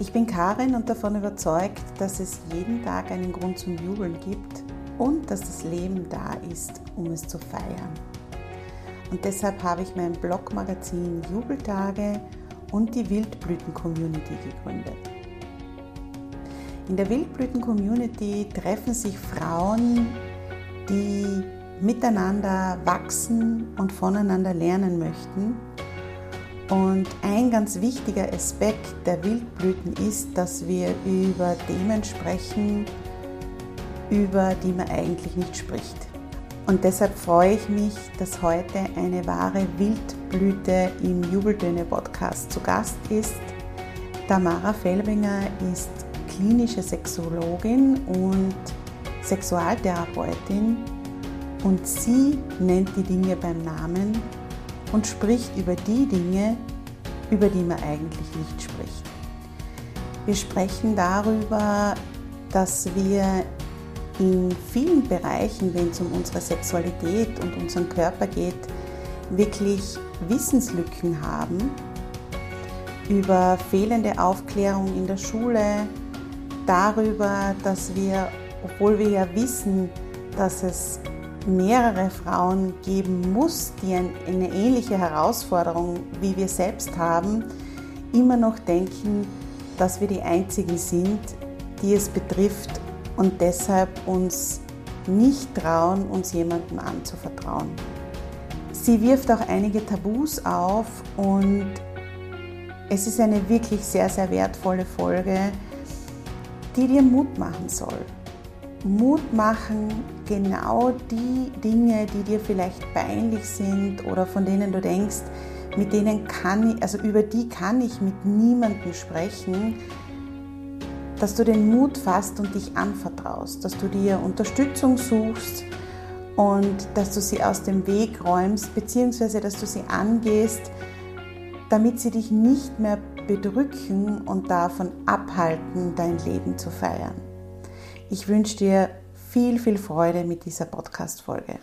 Ich bin Karin und davon überzeugt, dass es jeden Tag einen Grund zum Jubeln gibt und dass das Leben da ist, um es zu feiern. Und deshalb habe ich mein Blogmagazin Jubeltage und die Wildblüten-Community gegründet. In der Wildblüten-Community treffen sich Frauen, die miteinander wachsen und voneinander lernen möchten und ein ganz wichtiger Aspekt der Wildblüten ist, dass wir über Themen sprechen, über die man eigentlich nicht spricht. Und deshalb freue ich mich, dass heute eine wahre Wildblüte im Jubeltöne Podcast zu Gast ist. Tamara Felbinger ist klinische Sexologin und Sexualtherapeutin und sie nennt die Dinge beim Namen und spricht über die Dinge, über die man eigentlich nicht spricht. Wir sprechen darüber, dass wir in vielen Bereichen, wenn es um unsere Sexualität und unseren Körper geht, wirklich Wissenslücken haben über fehlende Aufklärung in der Schule, darüber, dass wir, obwohl wir ja wissen, dass es mehrere Frauen geben muss, die eine ähnliche Herausforderung wie wir selbst haben, immer noch denken, dass wir die Einzigen sind, die es betrifft und deshalb uns nicht trauen, uns jemandem anzuvertrauen. Sie wirft auch einige Tabus auf und es ist eine wirklich sehr, sehr wertvolle Folge, die dir Mut machen soll. Mut machen, genau die Dinge, die dir vielleicht peinlich sind oder von denen du denkst, mit denen kann ich, also über die kann ich mit niemandem sprechen, dass du den Mut fasst und dich anvertraust, dass du dir Unterstützung suchst und dass du sie aus dem Weg räumst, beziehungsweise dass du sie angehst, damit sie dich nicht mehr bedrücken und davon abhalten, dein Leben zu feiern. Ich wünsche dir viel, viel Freude mit dieser Podcast-Folge.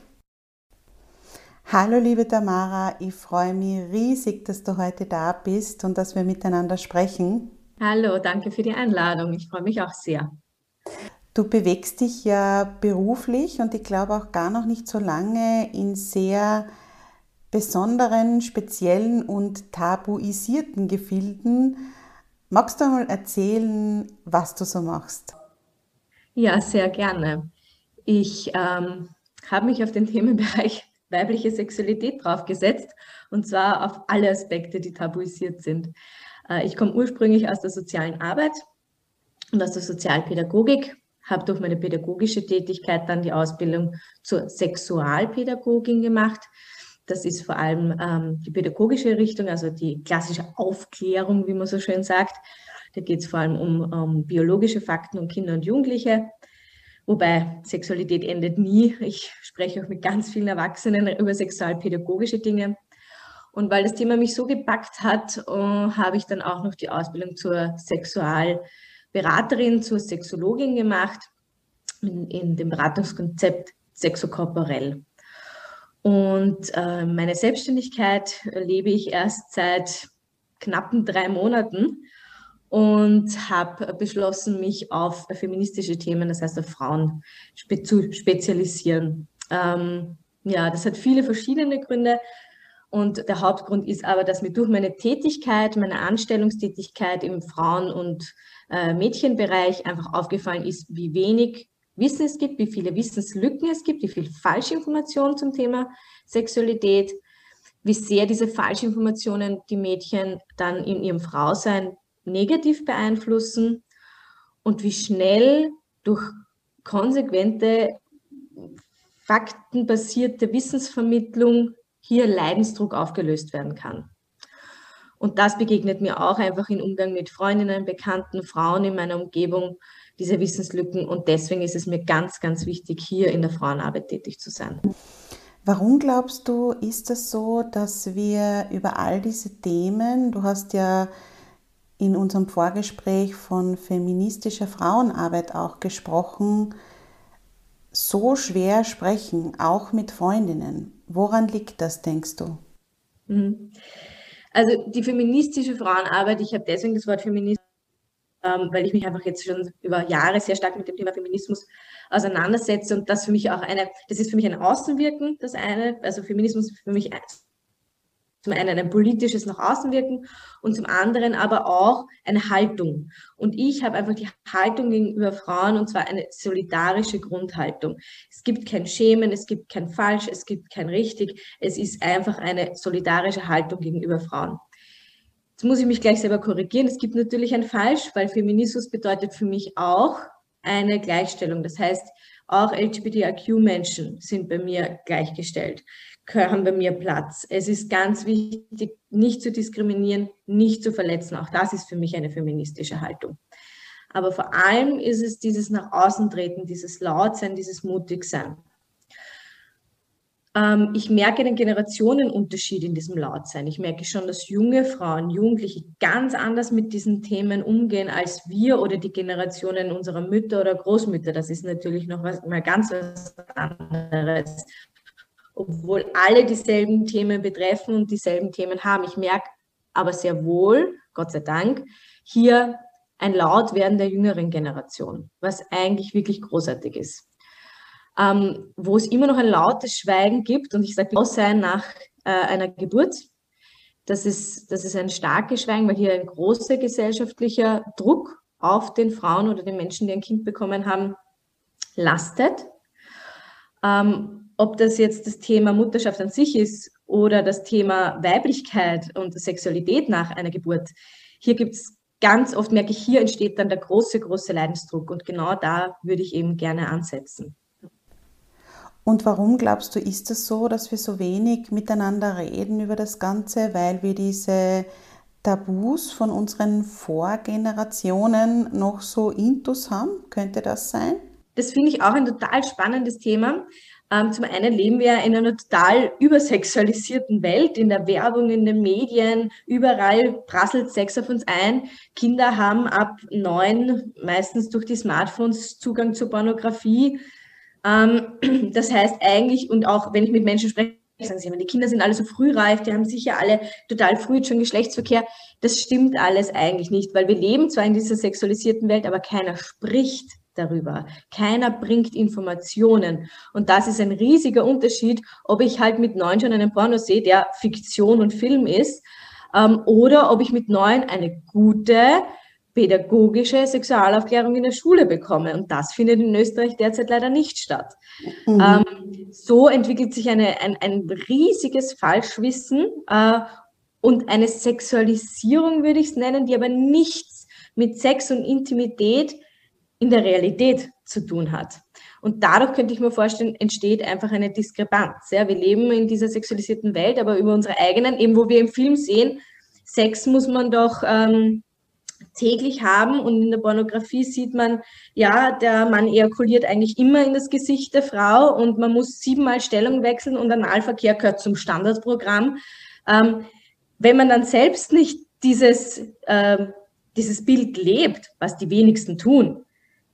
Hallo liebe Tamara, ich freue mich riesig, dass du heute da bist und dass wir miteinander sprechen. Hallo, danke für die Einladung. Ich freue mich auch sehr. Du bewegst dich ja beruflich und ich glaube auch gar noch nicht so lange in sehr besonderen, speziellen und tabuisierten Gefilden. Magst du mal erzählen, was du so machst? Ja, sehr gerne. Ich ähm, habe mich auf den Themenbereich weibliche Sexualität draufgesetzt und zwar auf alle Aspekte, die tabuisiert sind. Äh, ich komme ursprünglich aus der sozialen Arbeit und aus der Sozialpädagogik, habe durch meine pädagogische Tätigkeit dann die Ausbildung zur Sexualpädagogin gemacht. Das ist vor allem ähm, die pädagogische Richtung, also die klassische Aufklärung, wie man so schön sagt. Da geht es vor allem um, um biologische Fakten und Kinder und Jugendliche. Wobei Sexualität endet nie. Ich spreche auch mit ganz vielen Erwachsenen über sexualpädagogische Dinge. Und weil das Thema mich so gepackt hat, uh, habe ich dann auch noch die Ausbildung zur Sexualberaterin, zur Sexologin gemacht. in, in dem Beratungskonzept Sexokorporell. Und äh, meine Selbstständigkeit lebe ich erst seit knappen drei Monaten und habe beschlossen, mich auf feministische Themen, das heißt auf Frauen, spe zu spezialisieren. Ähm, ja, das hat viele verschiedene Gründe. Und der Hauptgrund ist aber, dass mir durch meine Tätigkeit, meine Anstellungstätigkeit im Frauen- und äh, Mädchenbereich einfach aufgefallen ist, wie wenig Wissen es gibt, wie viele Wissenslücken es gibt, wie viel Falschinformation zum Thema Sexualität, wie sehr diese Falschinformationen die Mädchen dann in ihrem Frausein negativ beeinflussen und wie schnell durch konsequente, faktenbasierte Wissensvermittlung hier Leidensdruck aufgelöst werden kann. Und das begegnet mir auch einfach im Umgang mit Freundinnen, Bekannten, Frauen in meiner Umgebung, diese Wissenslücken. Und deswegen ist es mir ganz, ganz wichtig, hier in der Frauenarbeit tätig zu sein. Warum glaubst du, ist es so, dass wir über all diese Themen, du hast ja in unserem Vorgespräch von feministischer Frauenarbeit auch gesprochen, so schwer sprechen, auch mit Freundinnen. Woran liegt das, denkst du? Mhm. Also die feministische Frauenarbeit, ich habe deswegen das Wort Feminismus, ähm, weil ich mich einfach jetzt schon über Jahre sehr stark mit dem Thema Feminismus auseinandersetze und das für mich auch eine, das ist für mich ein Außenwirken, das eine, also Feminismus ist für mich zum einen ein politisches nach außen wirken und zum anderen aber auch eine Haltung. Und ich habe einfach die Haltung gegenüber Frauen und zwar eine solidarische Grundhaltung. Es gibt kein Schämen, es gibt kein Falsch, es gibt kein Richtig. Es ist einfach eine solidarische Haltung gegenüber Frauen. Jetzt muss ich mich gleich selber korrigieren. Es gibt natürlich ein Falsch, weil Feminismus bedeutet für mich auch eine Gleichstellung. Das heißt, auch LGBTIQ-Menschen sind bei mir gleichgestellt haben bei mir Platz. Es ist ganz wichtig, nicht zu diskriminieren, nicht zu verletzen. Auch das ist für mich eine feministische Haltung. Aber vor allem ist es dieses nach außen treten, dieses Lautsein, dieses Mutigsein. Ähm, ich merke den Generationenunterschied in diesem Lautsein. Ich merke schon, dass junge Frauen, Jugendliche ganz anders mit diesen Themen umgehen als wir oder die Generationen unserer Mütter oder Großmütter. Das ist natürlich noch was, mal ganz was anderes obwohl alle dieselben Themen betreffen und dieselben Themen haben. Ich merke aber sehr wohl, Gott sei Dank, hier ein Lautwerden der jüngeren Generation, was eigentlich wirklich großartig ist. Ähm, wo es immer noch ein lautes Schweigen gibt, und ich sage Aussein nach äh, einer Geburt, das ist, das ist ein starkes Schweigen, weil hier ein großer gesellschaftlicher Druck auf den Frauen oder den Menschen, die ein Kind bekommen haben, lastet. Ähm, ob das jetzt das Thema Mutterschaft an sich ist oder das Thema Weiblichkeit und Sexualität nach einer Geburt. Hier gibt es ganz oft, merke ich, hier entsteht dann der große, große Leidensdruck und genau da würde ich eben gerne ansetzen. Und warum glaubst du, ist es so, dass wir so wenig miteinander reden über das Ganze, weil wir diese Tabus von unseren Vorgenerationen noch so intus haben? Könnte das sein? Das finde ich auch ein total spannendes Thema. Ähm, zum einen leben wir in einer total übersexualisierten Welt, in der Werbung, in den Medien, überall prasselt Sex auf uns ein. Kinder haben ab neun meistens durch die Smartphones Zugang zur Pornografie. Ähm, das heißt eigentlich, und auch wenn ich mit Menschen spreche, sagen sie immer, die Kinder sind alle so frühreif, die haben sicher alle total früh schon Geschlechtsverkehr. Das stimmt alles eigentlich nicht, weil wir leben zwar in dieser sexualisierten Welt, aber keiner spricht darüber. Keiner bringt Informationen. Und das ist ein riesiger Unterschied, ob ich halt mit neun schon einen Porno sehe, der Fiktion und Film ist, ähm, oder ob ich mit neun eine gute pädagogische Sexualaufklärung in der Schule bekomme. Und das findet in Österreich derzeit leider nicht statt. Mhm. Ähm, so entwickelt sich eine, ein, ein riesiges Falschwissen äh, und eine Sexualisierung, würde ich es nennen, die aber nichts mit Sex und Intimität in der Realität zu tun hat. Und dadurch könnte ich mir vorstellen, entsteht einfach eine Diskrepanz. Ja, wir leben in dieser sexualisierten Welt, aber über unsere eigenen, eben wo wir im Film sehen, Sex muss man doch ähm, täglich haben und in der Pornografie sieht man, ja, der Mann ejakuliert eigentlich immer in das Gesicht der Frau und man muss siebenmal Stellung wechseln und Analverkehr gehört zum Standardprogramm. Ähm, wenn man dann selbst nicht dieses, äh, dieses Bild lebt, was die wenigsten tun,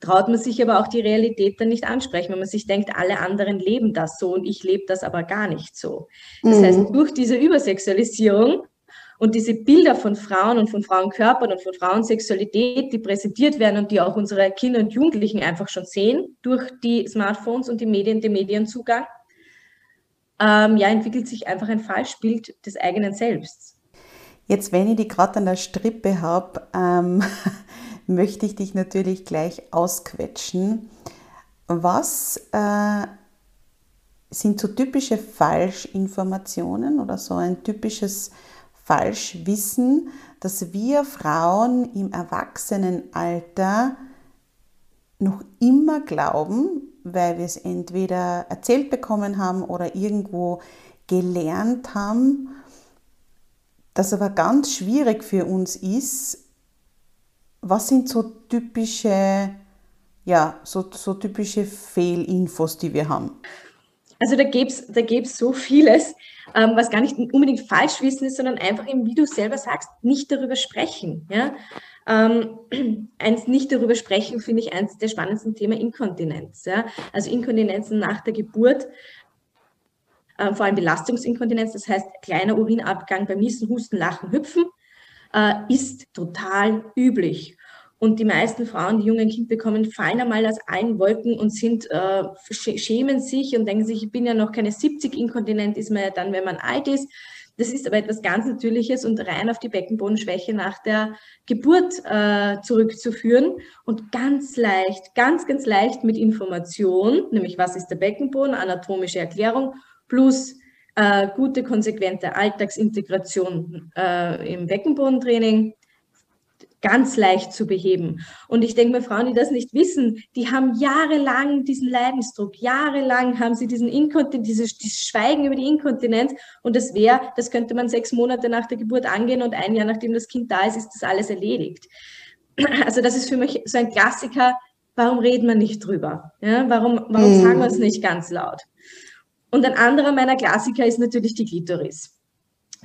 traut man sich aber auch die Realität dann nicht ansprechen, wenn man sich denkt, alle anderen leben das so und ich lebe das aber gar nicht so. Das mhm. heißt, durch diese Übersexualisierung und diese Bilder von Frauen und von Frauenkörpern und von Frauensexualität, die präsentiert werden und die auch unsere Kinder und Jugendlichen einfach schon sehen durch die Smartphones und die Medien, den Medienzugang, ähm, ja, entwickelt sich einfach ein Falschbild des eigenen Selbst. Jetzt, wenn ich die gerade an der Strippe habe, ähm, möchte ich dich natürlich gleich ausquetschen. Was äh, sind so typische Falschinformationen oder so ein typisches Falschwissen, dass wir Frauen im Erwachsenenalter noch immer glauben, weil wir es entweder erzählt bekommen haben oder irgendwo gelernt haben, das aber ganz schwierig für uns ist. Was sind so typische, ja, so, so typische Fehlinfos, die wir haben? Also da gäbe es da gäb's so vieles, ähm, was gar nicht unbedingt falsch wissen ist, sondern einfach eben, wie du selber sagst, nicht darüber sprechen. Ja? Ähm, eins nicht darüber sprechen, finde ich eins der spannendsten Themen Inkontinenz. Ja? Also Inkontinenzen nach der Geburt, äh, vor allem Belastungsinkontinenz, das heißt kleiner Urinabgang beim Niesen, Husten, Lachen, Hüpfen, äh, ist total üblich. Und die meisten Frauen, die jungen Kind bekommen, fallen einmal aus allen Wolken und sind, äh, schämen sich und denken sich, ich bin ja noch keine 70, inkontinent ist man ja dann, wenn man alt ist. Das ist aber etwas ganz Natürliches und rein auf die Beckenbodenschwäche nach der Geburt äh, zurückzuführen und ganz leicht, ganz, ganz leicht mit Information, nämlich was ist der Beckenboden, anatomische Erklärung plus äh, gute, konsequente Alltagsintegration äh, im Beckenbodentraining ganz leicht zu beheben. Und ich denke mir, Frauen, die das nicht wissen, die haben jahrelang diesen Leidensdruck, jahrelang haben sie diesen Inkontinenz, dieses, dieses Schweigen über die Inkontinenz. Und das wäre, das könnte man sechs Monate nach der Geburt angehen und ein Jahr nachdem das Kind da ist, ist das alles erledigt. Also das ist für mich so ein Klassiker. Warum reden wir nicht drüber? Ja, warum warum sagen wir es nicht ganz laut? Und ein anderer meiner Klassiker ist natürlich die Klitoris.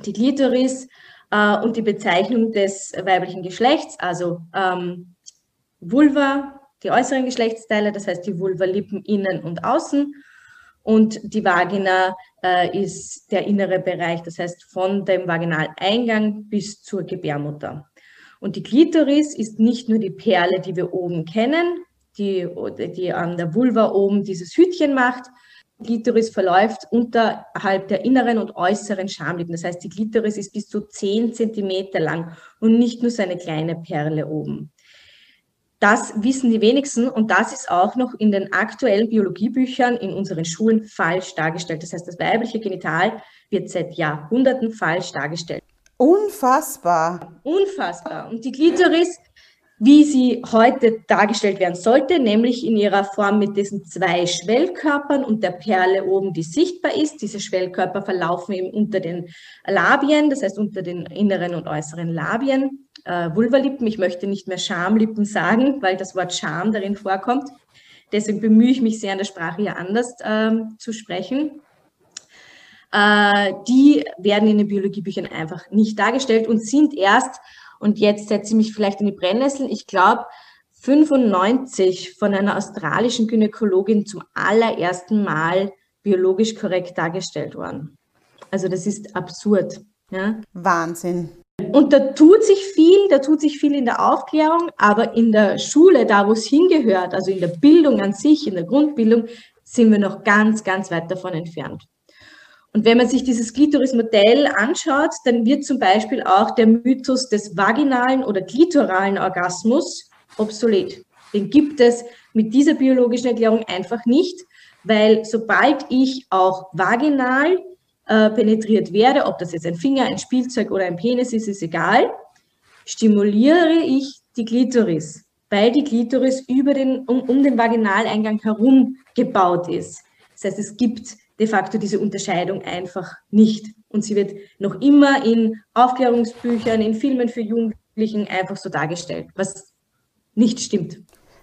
Die Klitoris äh, und die Bezeichnung des weiblichen Geschlechts, also ähm, Vulva, die äußeren Geschlechtsteile, das heißt die Vulva-Lippen innen und außen. Und die Vagina äh, ist der innere Bereich, das heißt von dem Vaginaleingang bis zur Gebärmutter. Und die Klitoris ist nicht nur die Perle, die wir oben kennen, die, die an der Vulva oben dieses Hütchen macht, Klitoris verläuft unterhalb der inneren und äußeren Schamlippen. Das heißt, die Klitoris ist bis zu 10 Zentimeter lang und nicht nur so eine kleine Perle oben. Das wissen die wenigsten und das ist auch noch in den aktuellen Biologiebüchern in unseren Schulen falsch dargestellt. Das heißt, das weibliche Genital wird seit Jahrhunderten falsch dargestellt. Unfassbar. Unfassbar. Und die Klitoris wie sie heute dargestellt werden sollte, nämlich in ihrer Form mit diesen zwei Schwellkörpern und der Perle oben, die sichtbar ist. Diese Schwellkörper verlaufen eben unter den Labien, das heißt unter den inneren und äußeren Labien. Äh, Vulvalippen, ich möchte nicht mehr Schamlippen sagen, weil das Wort Scham darin vorkommt. Deswegen bemühe ich mich sehr, an der Sprache hier anders ähm, zu sprechen. Äh, die werden in den Biologiebüchern einfach nicht dargestellt und sind erst und jetzt setze ich mich vielleicht in die Brennnessel. Ich glaube, 95 von einer australischen Gynäkologin zum allerersten Mal biologisch korrekt dargestellt worden. Also das ist absurd. Ja? Wahnsinn. Und da tut sich viel, da tut sich viel in der Aufklärung, aber in der Schule, da wo es hingehört, also in der Bildung an sich, in der Grundbildung, sind wir noch ganz, ganz weit davon entfernt. Und wenn man sich dieses Klitoris-Modell anschaut, dann wird zum Beispiel auch der Mythos des vaginalen oder klitoralen Orgasmus obsolet. Den gibt es mit dieser biologischen Erklärung einfach nicht, weil sobald ich auch vaginal äh, penetriert werde, ob das jetzt ein Finger, ein Spielzeug oder ein Penis ist, ist egal, stimuliere ich die Klitoris, weil die Klitoris über den, um, um den Vaginaleingang herum gebaut ist. Das heißt, es gibt de facto diese Unterscheidung einfach nicht. Und sie wird noch immer in Aufklärungsbüchern, in Filmen für Jugendlichen einfach so dargestellt, was nicht stimmt.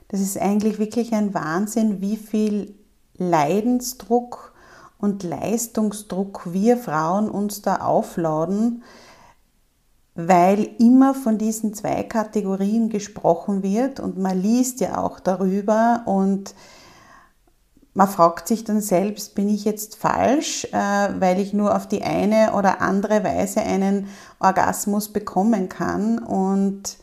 Das ist eigentlich wirklich ein Wahnsinn, wie viel Leidensdruck und Leistungsdruck wir Frauen uns da aufladen. weil immer von diesen zwei Kategorien gesprochen wird und man liest ja auch darüber und man fragt sich dann selbst, bin ich jetzt falsch, äh, weil ich nur auf die eine oder andere Weise einen Orgasmus bekommen kann und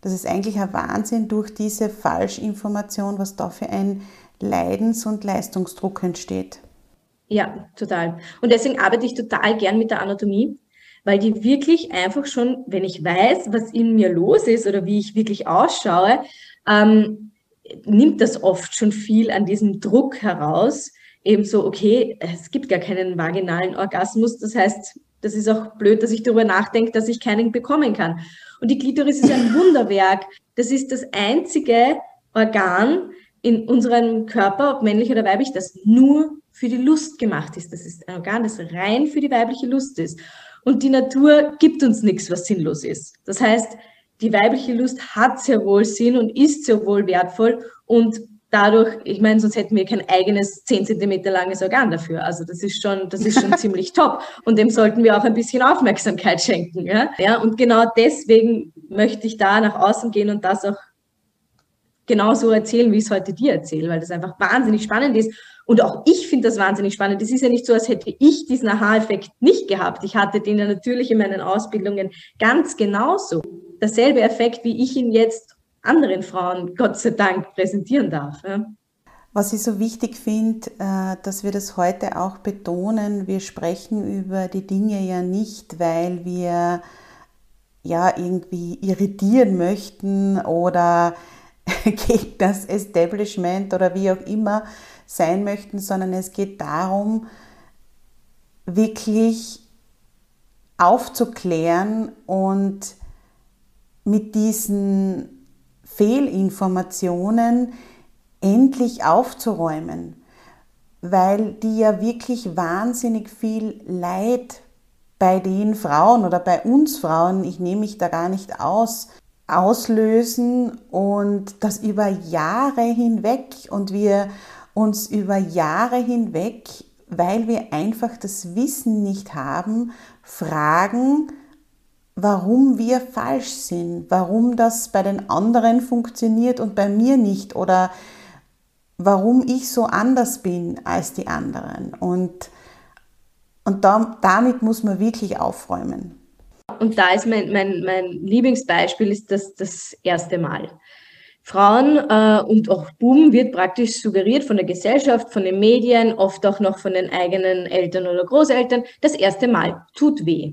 das ist eigentlich ein Wahnsinn durch diese Falschinformation, was da für ein Leidens- und Leistungsdruck entsteht. Ja, total. Und deswegen arbeite ich total gern mit der Anatomie, weil die wirklich einfach schon, wenn ich weiß, was in mir los ist oder wie ich wirklich ausschaue, ähm, nimmt das oft schon viel an diesem Druck heraus. Eben so, okay, es gibt gar keinen vaginalen Orgasmus. Das heißt, das ist auch blöd, dass ich darüber nachdenke, dass ich keinen bekommen kann. Und die Klitoris ist ein Wunderwerk. Das ist das einzige Organ in unserem Körper, ob männlich oder weiblich, das nur für die Lust gemacht ist. Das ist ein Organ, das rein für die weibliche Lust ist. Und die Natur gibt uns nichts, was sinnlos ist. Das heißt, die weibliche Lust hat sehr wohl Sinn und ist sehr wohl wertvoll und dadurch, ich meine, sonst hätten wir kein eigenes 10 Zentimeter langes Organ dafür. Also das ist schon, das ist schon ziemlich top. Und dem sollten wir auch ein bisschen Aufmerksamkeit schenken. Ja? ja, und genau deswegen möchte ich da nach außen gehen und das auch genauso erzählen, wie ich es heute dir erzähle, weil das einfach wahnsinnig spannend ist. Und auch ich finde das wahnsinnig spannend. Es ist ja nicht so, als hätte ich diesen Aha-Effekt nicht gehabt. Ich hatte den ja natürlich in meinen Ausbildungen ganz genauso. Derselbe Effekt, wie ich ihn jetzt anderen Frauen, Gott sei Dank, präsentieren darf. Ja. Was ich so wichtig finde, äh, dass wir das heute auch betonen, wir sprechen über die Dinge ja nicht, weil wir ja irgendwie irritieren möchten oder gegen das Establishment oder wie auch immer sein möchten, sondern es geht darum, wirklich aufzuklären und mit diesen Fehlinformationen endlich aufzuräumen, weil die ja wirklich wahnsinnig viel Leid bei den Frauen oder bei uns Frauen, ich nehme mich da gar nicht aus, auslösen und das über Jahre hinweg und wir uns über Jahre hinweg, weil wir einfach das Wissen nicht haben, fragen, warum wir falsch sind, warum das bei den anderen funktioniert und bei mir nicht oder warum ich so anders bin als die anderen. Und, und da, damit muss man wirklich aufräumen. Und da ist mein, mein, mein Lieblingsbeispiel ist das, das erste Mal. Frauen äh, und auch Buben wird praktisch suggeriert von der Gesellschaft, von den Medien, oft auch noch von den eigenen Eltern oder Großeltern, das erste Mal tut weh.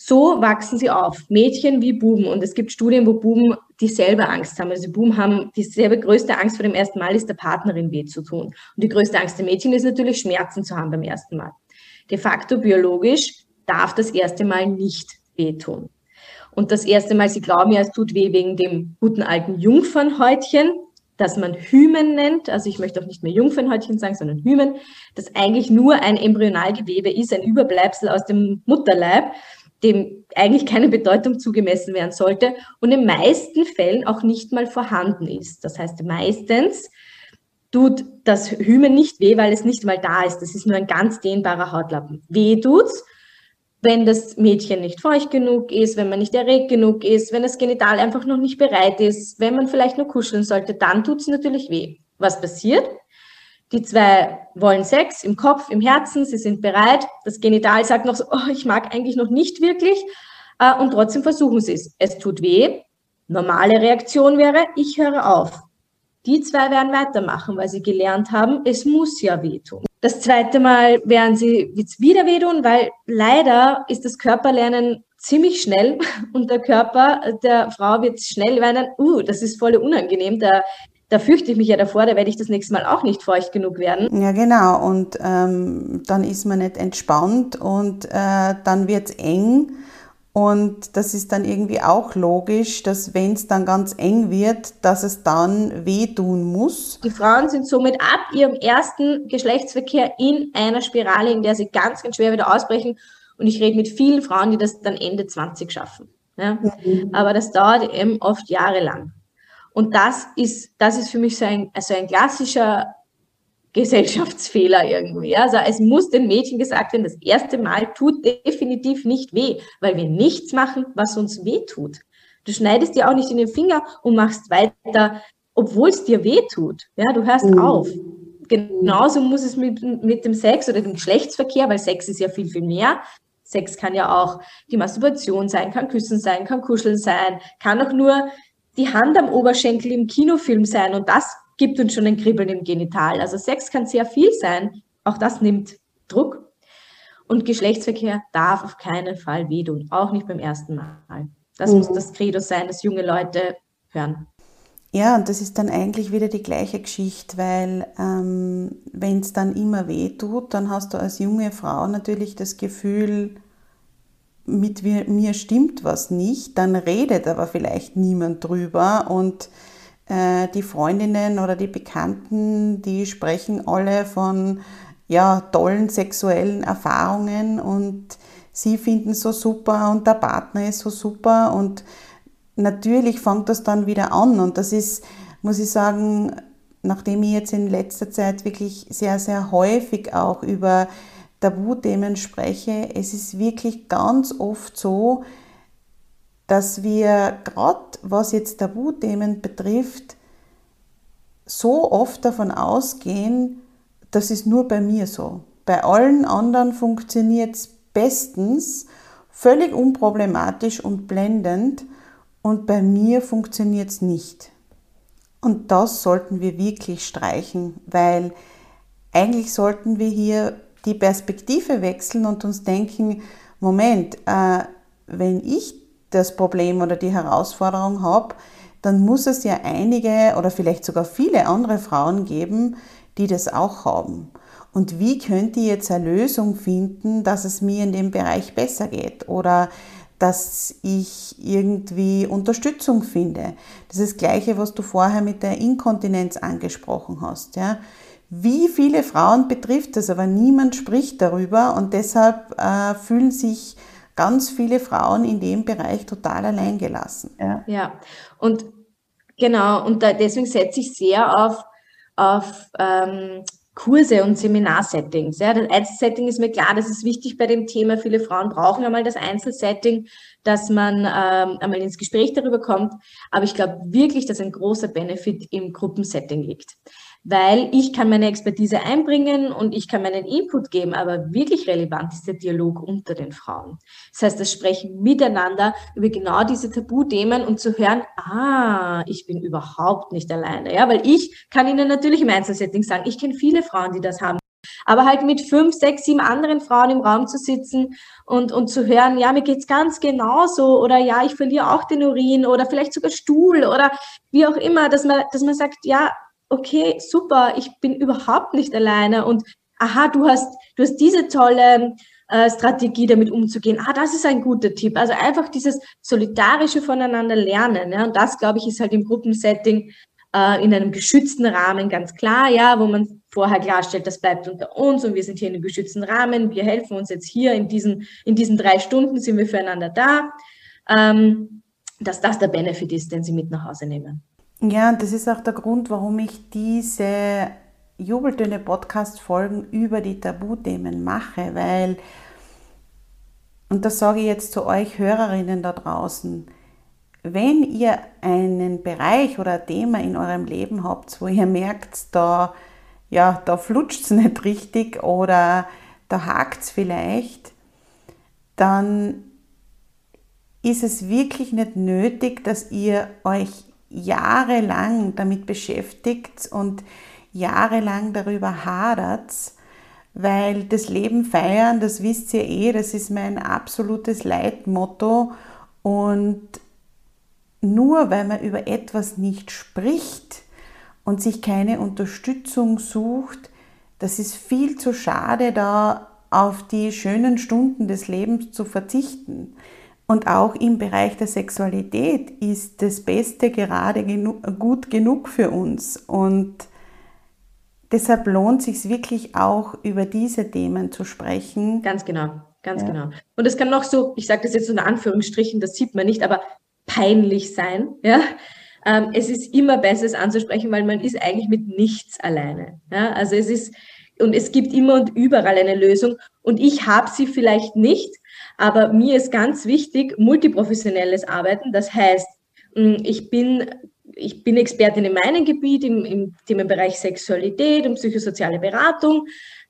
So wachsen sie auf, Mädchen wie Buben. Und es gibt Studien, wo Buben dieselbe Angst haben. Also Buben haben dieselbe größte Angst vor dem ersten Mal, ist der Partnerin weh zu tun. Und die größte Angst der Mädchen ist natürlich, Schmerzen zu haben beim ersten Mal. De facto biologisch darf das erste Mal nicht wehtun. Und das erste Mal, sie glauben ja, es tut weh wegen dem guten alten Jungfernhäutchen, das man Hymen nennt. Also ich möchte auch nicht mehr Jungfernhäutchen sagen, sondern Hymen, das eigentlich nur ein Embryonalgewebe ist, ein Überbleibsel aus dem Mutterleib dem eigentlich keine Bedeutung zugemessen werden sollte und in meisten Fällen auch nicht mal vorhanden ist. Das heißt, meistens tut das Hymen nicht weh, weil es nicht mal da ist. Das ist nur ein ganz dehnbarer Hautlappen. Weh tut's, wenn das Mädchen nicht feucht genug ist, wenn man nicht erregt genug ist, wenn das Genital einfach noch nicht bereit ist, wenn man vielleicht nur kuscheln sollte, dann tut's natürlich weh. Was passiert? Die zwei wollen Sex im Kopf, im Herzen, sie sind bereit. Das Genital sagt noch so, oh, ich mag eigentlich noch nicht wirklich. Äh, und trotzdem versuchen sie es. Es tut weh. Normale Reaktion wäre, ich höre auf. Die zwei werden weitermachen, weil sie gelernt haben, es muss ja wehtun. Das zweite Mal werden sie jetzt wieder wehtun, weil leider ist das Körperlernen ziemlich schnell und der Körper der Frau wird schnell weinen, uh, das ist voll unangenehm, da da fürchte ich mich ja davor, da werde ich das nächste Mal auch nicht feucht genug werden. Ja, genau. Und ähm, dann ist man nicht entspannt und äh, dann wird es eng. Und das ist dann irgendwie auch logisch, dass wenn es dann ganz eng wird, dass es dann wehtun muss. Die Frauen sind somit ab ihrem ersten Geschlechtsverkehr in einer Spirale, in der sie ganz, ganz schwer wieder ausbrechen. Und ich rede mit vielen Frauen, die das dann Ende 20 schaffen. Ja? Mhm. Aber das dauert eben oft jahrelang. Und das ist, das ist für mich so ein, also ein klassischer Gesellschaftsfehler irgendwie. Also es muss den Mädchen gesagt werden, das erste Mal tut definitiv nicht weh, weil wir nichts machen, was uns weh tut. Du schneidest dir auch nicht in den Finger und machst weiter, obwohl es dir weh tut. Ja, du hörst mhm. auf. Genauso muss es mit, mit dem Sex oder dem Geschlechtsverkehr, weil Sex ist ja viel, viel mehr. Sex kann ja auch die Masturbation sein, kann Küssen sein, kann Kuscheln sein, kann auch nur die Hand am Oberschenkel im Kinofilm sein und das gibt uns schon ein Kribbeln im Genital. Also Sex kann sehr viel sein, auch das nimmt Druck. Und Geschlechtsverkehr darf auf keinen Fall wehtun, auch nicht beim ersten Mal. Das mhm. muss das Credo sein, dass junge Leute hören. Ja, und das ist dann eigentlich wieder die gleiche Geschichte, weil ähm, wenn es dann immer weh tut, dann hast du als junge Frau natürlich das Gefühl, mit mir, stimmt was nicht, dann redet aber vielleicht niemand drüber und äh, die Freundinnen oder die Bekannten, die sprechen alle von ja, tollen sexuellen Erfahrungen und sie finden es so super und der Partner ist so super und natürlich fängt das dann wieder an und das ist, muss ich sagen, nachdem ich jetzt in letzter Zeit wirklich sehr, sehr häufig auch über Tabuthemen spreche, es ist wirklich ganz oft so, dass wir gerade was jetzt Tabuthemen betrifft, so oft davon ausgehen, das ist nur bei mir so. Bei allen anderen funktioniert es bestens, völlig unproblematisch und blendend und bei mir funktioniert es nicht. Und das sollten wir wirklich streichen, weil eigentlich sollten wir hier die Perspektive wechseln und uns denken, Moment, äh, wenn ich das Problem oder die Herausforderung habe, dann muss es ja einige oder vielleicht sogar viele andere Frauen geben, die das auch haben. Und wie könnte ich jetzt eine Lösung finden, dass es mir in dem Bereich besser geht? Oder dass ich irgendwie Unterstützung finde. Das ist das Gleiche, was du vorher mit der Inkontinenz angesprochen hast. Ja. Wie viele Frauen betrifft das, aber niemand spricht darüber und deshalb äh, fühlen sich ganz viele Frauen in dem Bereich total alleingelassen. Ja, ja. und genau, und da, deswegen setze ich sehr auf, auf ähm, Kurse und Seminarsettings. Ja, das Einzelsetting ist mir klar, das ist wichtig bei dem Thema. Viele Frauen brauchen einmal das Einzelsetting, dass man ähm, einmal ins Gespräch darüber kommt. Aber ich glaube wirklich, dass ein großer Benefit im Gruppensetting liegt weil ich kann meine Expertise einbringen und ich kann meinen Input geben, aber wirklich relevant ist der Dialog unter den Frauen. Das heißt, das Sprechen miteinander über genau diese Tabuthemen und zu hören, ah, ich bin überhaupt nicht alleine, ja, weil ich kann Ihnen natürlich im Einzelsetting sagen, ich kenne viele Frauen, die das haben. Aber halt mit fünf, sechs, sieben anderen Frauen im Raum zu sitzen und, und zu hören, ja, mir geht's ganz genauso oder ja, ich verliere auch den Urin oder vielleicht sogar Stuhl oder wie auch immer, dass man, dass man sagt, ja, okay, super, ich bin überhaupt nicht alleine und aha, du hast, du hast diese tolle äh, Strategie, damit umzugehen. Ah, das ist ein guter Tipp. Also einfach dieses solidarische voneinander lernen. Ja? Und das, glaube ich, ist halt im Gruppensetting äh, in einem geschützten Rahmen ganz klar, ja, wo man vorher klarstellt, das bleibt unter uns und wir sind hier in einem geschützten Rahmen. Wir helfen uns jetzt hier in diesen, in diesen drei Stunden sind wir füreinander da. Ähm, dass das der Benefit ist, den sie mit nach Hause nehmen. Ja, das ist auch der Grund, warum ich diese Jubeltöne Podcast-Folgen über die Tabuthemen mache, weil, und das sage ich jetzt zu euch Hörerinnen da draußen, wenn ihr einen Bereich oder ein Thema in eurem Leben habt, wo ihr merkt, da, ja, da flutscht es nicht richtig oder da hakt es vielleicht, dann ist es wirklich nicht nötig, dass ihr euch jahrelang damit beschäftigt und jahrelang darüber hadert, weil das Leben feiern, das wisst ihr eh, das ist mein absolutes Leitmotto und nur weil man über etwas nicht spricht und sich keine Unterstützung sucht, das ist viel zu schade, da auf die schönen Stunden des Lebens zu verzichten. Und auch im Bereich der Sexualität ist das Beste gerade genu gut genug für uns. Und deshalb lohnt es sich wirklich auch über diese Themen zu sprechen. Ganz genau, ganz ja. genau. Und es kann noch so, ich sage das jetzt so in Anführungsstrichen, das sieht man nicht, aber peinlich sein, ja. ähm, es ist immer besser, es anzusprechen, weil man ist eigentlich mit nichts alleine. Ja? Also es ist, und es gibt immer und überall eine Lösung. Und ich habe sie vielleicht nicht, aber mir ist ganz wichtig, multiprofessionelles Arbeiten. Das heißt, hm, ich bin, ich bin Expertin in meinem Gebiet, im, im Themenbereich Sexualität und psychosoziale Beratung,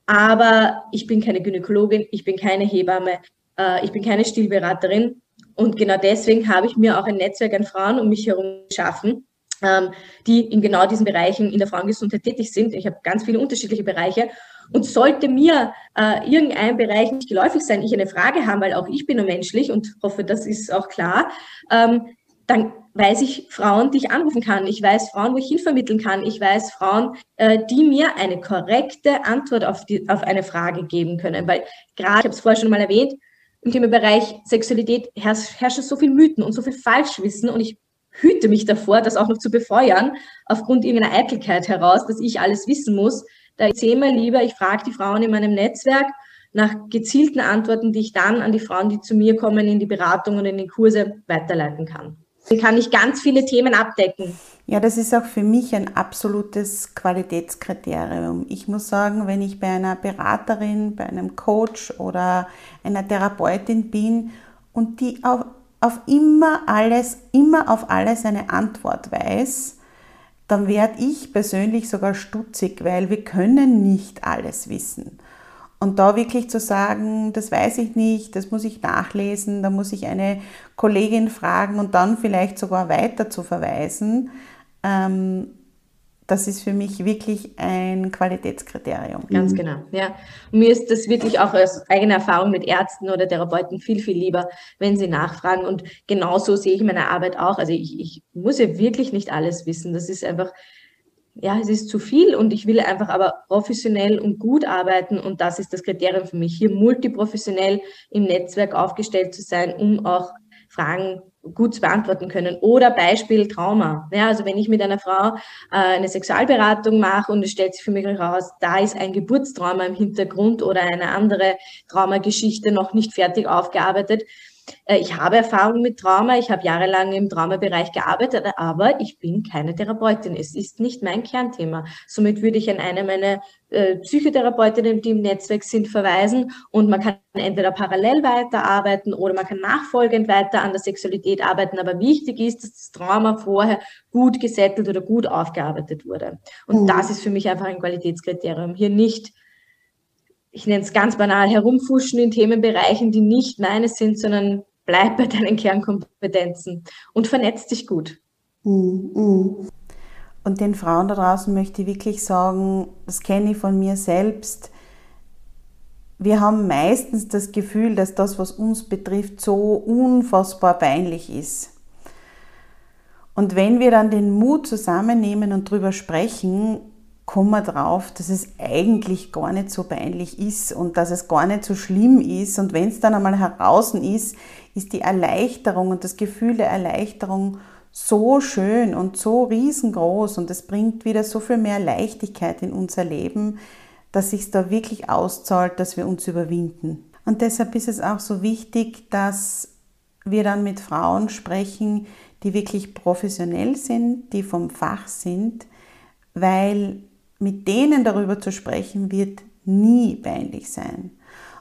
aber ich bin keine Gynäkologin, ich bin keine Hebamme, äh, ich bin keine Stillberaterin. Und genau deswegen habe ich mir auch ein Netzwerk an Frauen um mich herum geschaffen, ähm, die in genau diesen Bereichen in der Frauengesundheit tätig sind. Ich habe ganz viele unterschiedliche Bereiche. Und sollte mir äh, irgendein Bereich nicht geläufig sein, ich eine Frage haben, weil auch ich bin nur menschlich und hoffe, das ist auch klar, ähm, dann weiß ich Frauen, die ich anrufen kann. Ich weiß Frauen, wo ich hinvermitteln kann. Ich weiß Frauen, äh, die mir eine korrekte Antwort auf, die, auf eine Frage geben können. Weil gerade, ich habe es vorher schon mal erwähnt, im Themenbereich Sexualität herrschen so viel Mythen und so viel Falschwissen und ich hüte mich davor, das auch noch zu befeuern, aufgrund irgendeiner Eitelkeit heraus, dass ich alles wissen muss. Da erzähle mir lieber, ich frage die Frauen in meinem Netzwerk nach gezielten Antworten, die ich dann an die Frauen, die zu mir kommen, in die Beratung und in die Kurse weiterleiten kann. Dann kann ich ganz viele Themen abdecken. Ja, das ist auch für mich ein absolutes Qualitätskriterium. Ich muss sagen, wenn ich bei einer Beraterin, bei einem Coach oder einer Therapeutin bin und die auf, auf immer alles, immer auf alles eine Antwort weiß, dann werde ich persönlich sogar stutzig, weil wir können nicht alles wissen. Und da wirklich zu sagen, das weiß ich nicht, das muss ich nachlesen, da muss ich eine Kollegin fragen und dann vielleicht sogar weiter zu verweisen, ähm, das ist für mich wirklich ein Qualitätskriterium. Ganz genau, ja. Und mir ist das wirklich auch aus eigener Erfahrung mit Ärzten oder Therapeuten viel, viel lieber, wenn sie nachfragen. Und genauso sehe ich meine Arbeit auch. Also ich, ich muss ja wirklich nicht alles wissen. Das ist einfach ja, es ist zu viel und ich will einfach aber professionell und gut arbeiten und das ist das Kriterium für mich, hier multiprofessionell im Netzwerk aufgestellt zu sein, um auch Fragen gut beantworten können. Oder Beispiel Trauma. Ja, also wenn ich mit einer Frau äh, eine Sexualberatung mache und es stellt sich für mich heraus, da ist ein Geburtstrauma im Hintergrund oder eine andere Traumageschichte noch nicht fertig aufgearbeitet, ich habe Erfahrung mit Trauma, ich habe jahrelang im Traumabereich gearbeitet, aber ich bin keine Therapeutin. Es ist nicht mein Kernthema. Somit würde ich an eine meiner äh, Psychotherapeutinnen, die im Netzwerk sind, verweisen und man kann entweder parallel weiterarbeiten oder man kann nachfolgend weiter an der Sexualität arbeiten. Aber wichtig ist, dass das Trauma vorher gut gesettelt oder gut aufgearbeitet wurde. Und mhm. das ist für mich einfach ein Qualitätskriterium. Hier nicht ich nenne es ganz banal, herumfuschen in Themenbereichen, die nicht meine sind, sondern bleib bei deinen Kernkompetenzen und vernetz dich gut. Mm, mm. Und den Frauen da draußen möchte ich wirklich sagen, das kenne ich von mir selbst. Wir haben meistens das Gefühl, dass das, was uns betrifft, so unfassbar peinlich ist. Und wenn wir dann den Mut zusammennehmen und drüber sprechen, kommen wir drauf, dass es eigentlich gar nicht so peinlich ist und dass es gar nicht so schlimm ist. Und wenn es dann einmal heraus ist, ist die Erleichterung und das Gefühl der Erleichterung so schön und so riesengroß und es bringt wieder so viel mehr Leichtigkeit in unser Leben, dass sich da wirklich auszahlt, dass wir uns überwinden. Und deshalb ist es auch so wichtig, dass wir dann mit Frauen sprechen, die wirklich professionell sind, die vom Fach sind, weil mit denen darüber zu sprechen, wird nie peinlich sein.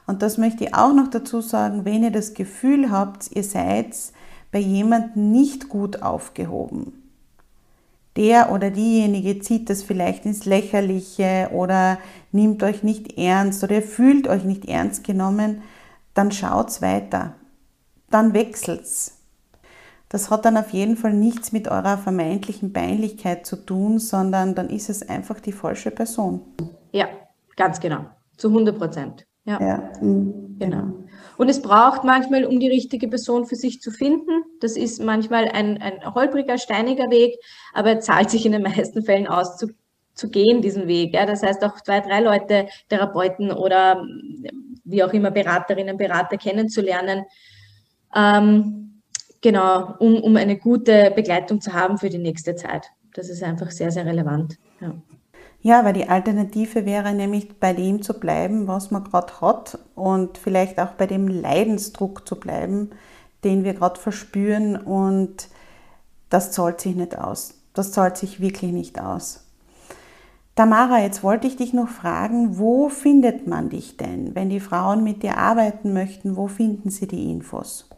Und das möchte ich auch noch dazu sagen, wenn ihr das Gefühl habt, ihr seid bei jemandem nicht gut aufgehoben. Der oder diejenige zieht das vielleicht ins Lächerliche oder nimmt euch nicht ernst oder ihr fühlt euch nicht ernst genommen, dann schaut's weiter. Dann wechselt's. Das hat dann auf jeden Fall nichts mit eurer vermeintlichen Peinlichkeit zu tun, sondern dann ist es einfach die falsche Person. Ja, ganz genau. Zu 100 Prozent. Ja. ja. Mhm. Genau. Und es braucht manchmal, um die richtige Person für sich zu finden. Das ist manchmal ein, ein holpriger, steiniger Weg, aber er zahlt sich in den meisten Fällen aus, zu, zu gehen, diesen Weg. Ja. Das heißt, auch zwei, drei Leute, Therapeuten oder wie auch immer Beraterinnen, Berater kennenzulernen. Ähm, Genau, um, um eine gute Begleitung zu haben für die nächste Zeit. Das ist einfach sehr, sehr relevant. Ja. Ja, weil die Alternative wäre nämlich bei dem zu bleiben, was man gerade hat und vielleicht auch bei dem Leidensdruck zu bleiben, den wir gerade verspüren und das zahlt sich nicht aus. Das zahlt sich wirklich nicht aus. Tamara, jetzt wollte ich dich noch fragen, wo findet man dich denn? Wenn die Frauen mit dir arbeiten möchten, wo finden sie die Infos?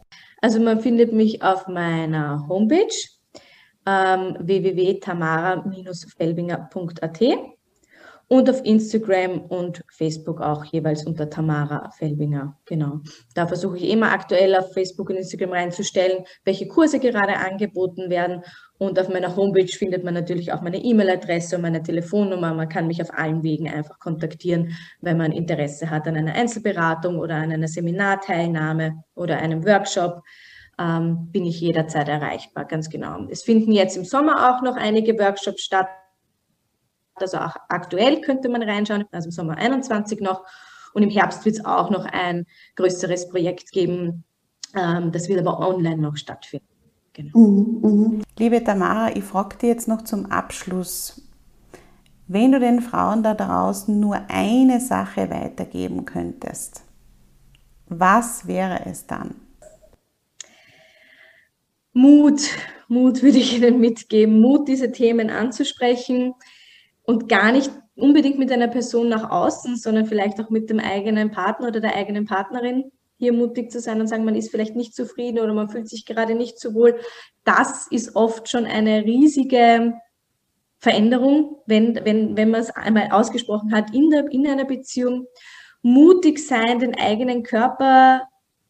Also man findet mich auf meiner Homepage ähm, www.tamara-felbinger.at und auf Instagram und Facebook auch jeweils unter Tamara Felbinger. Genau. Da versuche ich immer aktuell auf Facebook und Instagram reinzustellen, welche Kurse gerade angeboten werden. Und auf meiner Homepage findet man natürlich auch meine E-Mail-Adresse und meine Telefonnummer. Man kann mich auf allen Wegen einfach kontaktieren, wenn man Interesse hat an einer Einzelberatung oder an einer Seminarteilnahme oder einem Workshop. Ähm, bin ich jederzeit erreichbar, ganz genau. Es finden jetzt im Sommer auch noch einige Workshops statt also auch aktuell könnte man reinschauen, also im Sommer 21 noch. Und im Herbst wird es auch noch ein größeres Projekt geben. Ähm, das wird aber online noch stattfinden. Genau. Mhm, mhm. Liebe Tamara, ich frage dich jetzt noch zum Abschluss. Wenn du den Frauen da draußen nur eine Sache weitergeben könntest, was wäre es dann? Mut, Mut würde ich Ihnen mitgeben, Mut, diese Themen anzusprechen, und gar nicht unbedingt mit einer Person nach außen, sondern vielleicht auch mit dem eigenen Partner oder der eigenen Partnerin hier mutig zu sein und sagen, man ist vielleicht nicht zufrieden oder man fühlt sich gerade nicht so wohl. Das ist oft schon eine riesige Veränderung, wenn, wenn, wenn man es einmal ausgesprochen hat in, der, in einer Beziehung. Mutig sein, den eigenen Körper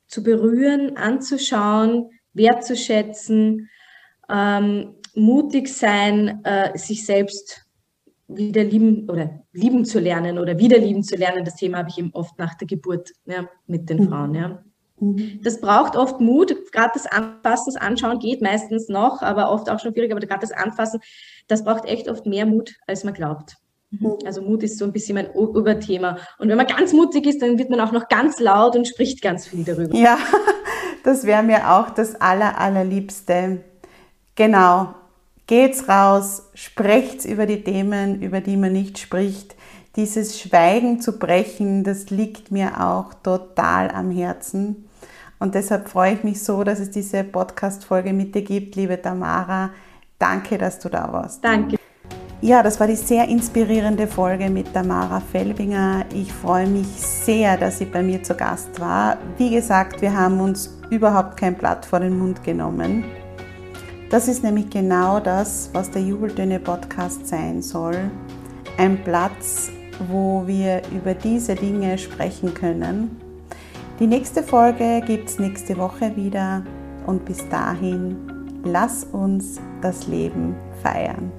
zu berühren, anzuschauen, wertzuschätzen, ähm, mutig sein, äh, sich selbst wieder lieben oder lieben zu lernen oder wieder lieben zu lernen. Das Thema habe ich eben oft nach der Geburt ja, mit den mhm. Frauen. Ja. Mhm. Das braucht oft Mut. Gerade das Anfassen, das Anschauen geht meistens noch, aber oft auch schon schwierig. Aber gerade das Anfassen, das braucht echt oft mehr Mut, als man glaubt. Mhm. Also Mut ist so ein bisschen mein Überthema. Und wenn man ganz mutig ist, dann wird man auch noch ganz laut und spricht ganz viel darüber. Ja, das wäre mir auch das aller, allerliebste. Genau, Geht's raus, sprecht's über die Themen, über die man nicht spricht. Dieses Schweigen zu brechen, das liegt mir auch total am Herzen. Und deshalb freue ich mich so, dass es diese Podcast-Folge mit dir gibt, liebe Tamara. Danke, dass du da warst. Danke. Ja, das war die sehr inspirierende Folge mit Tamara Felbinger. Ich freue mich sehr, dass sie bei mir zu Gast war. Wie gesagt, wir haben uns überhaupt kein Blatt vor den Mund genommen. Das ist nämlich genau das, was der Jubeltöne Podcast sein soll. Ein Platz, wo wir über diese Dinge sprechen können. Die nächste Folge gibt es nächste Woche wieder und bis dahin, lass uns das Leben feiern.